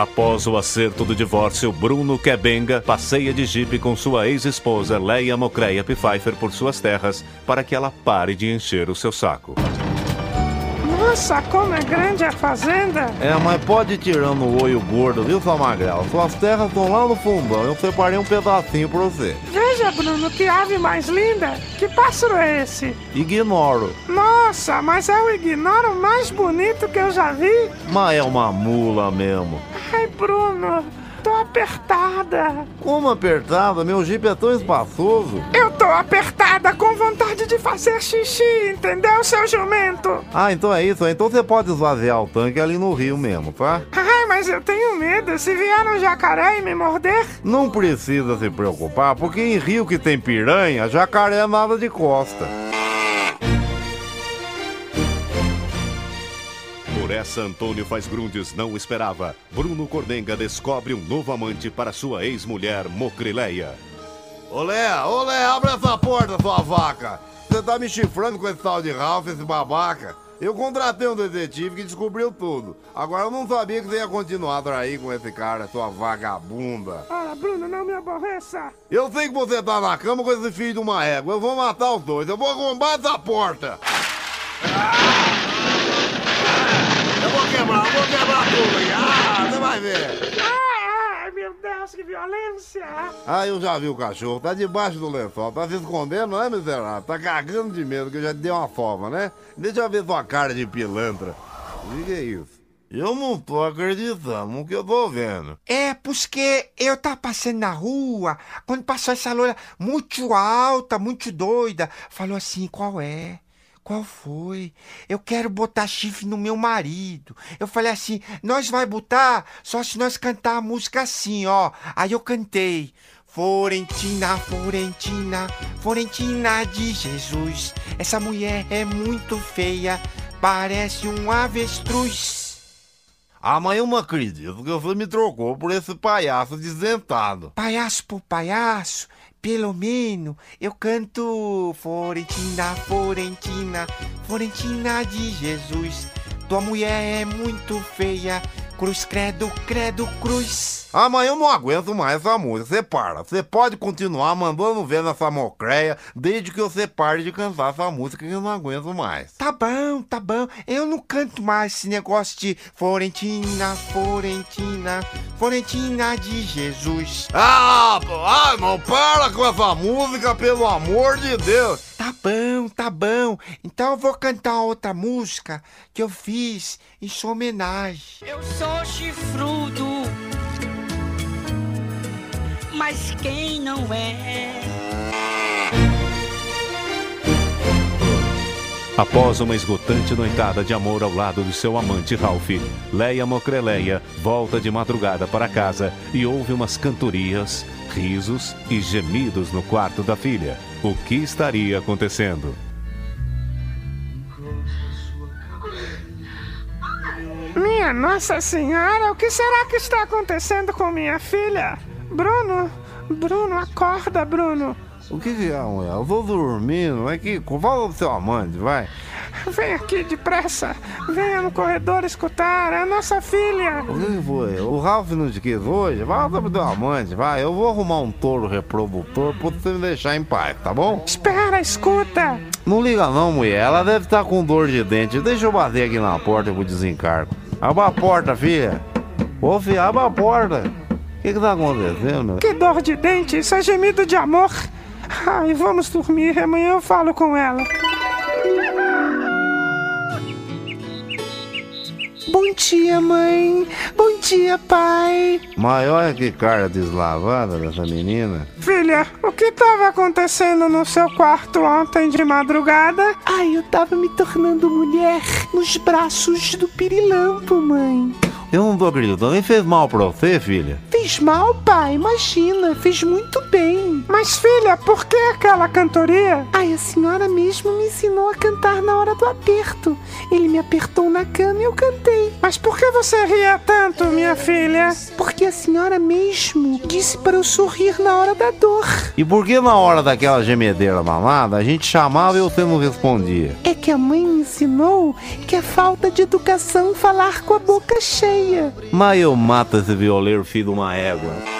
Após o acerto do divórcio, Bruno Kebenga passeia de jipe com sua ex-esposa Leia Mocreia Pfeiffer por suas terras para que ela pare de encher o seu saco. Nossa, como é grande a fazenda! É, mas pode ir tirando o olho gordo, viu, sua magrela? Suas terras estão lá no fundão, eu separei um pedacinho pra você. Veja, Bruno, que ave mais linda! Que pássaro é esse? Ignoro. Nossa, mas é o ignoro mais bonito que eu já vi! Mas é uma mula mesmo. Ai, Bruno, tô apertada. Como apertada? Meu jipe é tão espaçoso. Eu tô apertada com vontade de fazer xixi, entendeu, seu jumento? Ah, então é isso. Então você pode esvaziar o tanque ali no rio mesmo, tá? Ai, mas eu tenho medo. Se vier um jacaré e me morder? Não precisa se preocupar, porque em rio que tem piranha, jacaré é nada de costa. Essa, Antônio Faz Grundes não esperava. Bruno Cordenga descobre um novo amante para sua ex-mulher, Mocrileia. Olé, olé, abre essa porta, sua vaca. Você tá me chifrando com esse tal de Ralph, esse babaca. Eu contratei um detetive que descobriu tudo. Agora eu não sabia que você ia continuar a trair com esse cara, sua vagabunda. Ah, Bruno, não me aborreça. Eu sei que você tá na cama com esse filho de uma égua. Eu vou matar os dois. Eu vou arrombar essa porta. Eu vou quebrar, eu vou quebrar tudo aí. Ah, você vai ver. Ai, meu Deus, que violência. Ah, eu já vi o cachorro. Tá debaixo do lençol. Tá se escondendo, não é, miserável? Tá cagando de medo que eu já te dei uma forma, né? Deixa eu ver sua cara de pilantra. O que é isso? Eu não tô acreditando no que eu tô vendo. É, porque eu tava passando na rua, quando passou essa loira muito alta, muito doida, falou assim, qual é? Qual foi? Eu quero botar chifre no meu marido. Eu falei assim, nós vai botar só se nós cantar a música assim, ó. Aí eu cantei. Florentina, Florentina, Florentina de Jesus. Essa mulher é muito feia, parece um avestruz. Ah, mas eu não acredito que você me trocou por esse palhaço desdentado. Palhaço por palhaço, pelo menos eu canto Florentina, Florentina, Florentina de Jesus. Tua mulher é muito feia, cruz, credo, credo, cruz. Ah, mas eu não aguento mais essa música. Você para. Você pode continuar mandando ver nessa mocreia desde que você pare de cantar essa música que eu não aguento mais. Tá bom, tá bom. Eu não canto mais esse negócio de Florentina, Florentina, Florentina de Jesus. Ah, ah, não para com essa música, pelo amor de Deus. Tá bom, tá bom. Então eu vou cantar outra música que eu fiz em sua homenagem. Eu sou chifrudo, mas quem não é? Após uma esgotante noitada de amor ao lado de seu amante Ralph, Leia Mocreleia volta de madrugada para casa e ouve umas cantorias, risos e gemidos no quarto da filha. O que estaria acontecendo? Minha Nossa Senhora, o que será que está acontecendo com minha filha? Bruno, Bruno, acorda, Bruno. O que que é, mulher? Eu tô dormindo. É que fala do seu amante, vai. Vem aqui depressa. Venha no corredor escutar. É a nossa filha. O que que foi? O Ralph não te quis hoje? Vai pro teu amante, vai. Eu vou arrumar um touro reprodutor pra você me deixar em paz, tá bom? Espera, escuta. Não liga não, mulher. Ela deve estar com dor de dente. Deixa eu bater aqui na porta pro desencargo. Abra a porta, filha. Ô, filha, abra a porta. O que que tá acontecendo? Que dor de dente, isso é gemido de amor. Ai, vamos dormir, amanhã eu falo com ela. Bom dia, mãe. Bom dia, pai. Olha que cara deslavada dessa menina. Filha, o que estava acontecendo no seu quarto ontem de madrugada? Ai, eu tava me tornando mulher nos braços do pirilampo, mãe. Eu não tô acreditando. Nem fez mal pra você, filha? Fez mal, pai? Imagina, fez muito bem. Mas, filha, por que aquela cantoria? Ai, a senhora mesmo me ensinou a cantar na hora do aperto. Ele me apertou na cama e eu cantei. Mas por que você ria tanto, minha filha? Porque a senhora mesmo disse para eu sorrir na hora da dor. E por que na hora daquela gemedeira mamada a gente chamava e você não respondia? É que a mãe me ensinou que é falta de educação falar com a boca cheia. Mas eu mato esse violeiro filho de uma égua.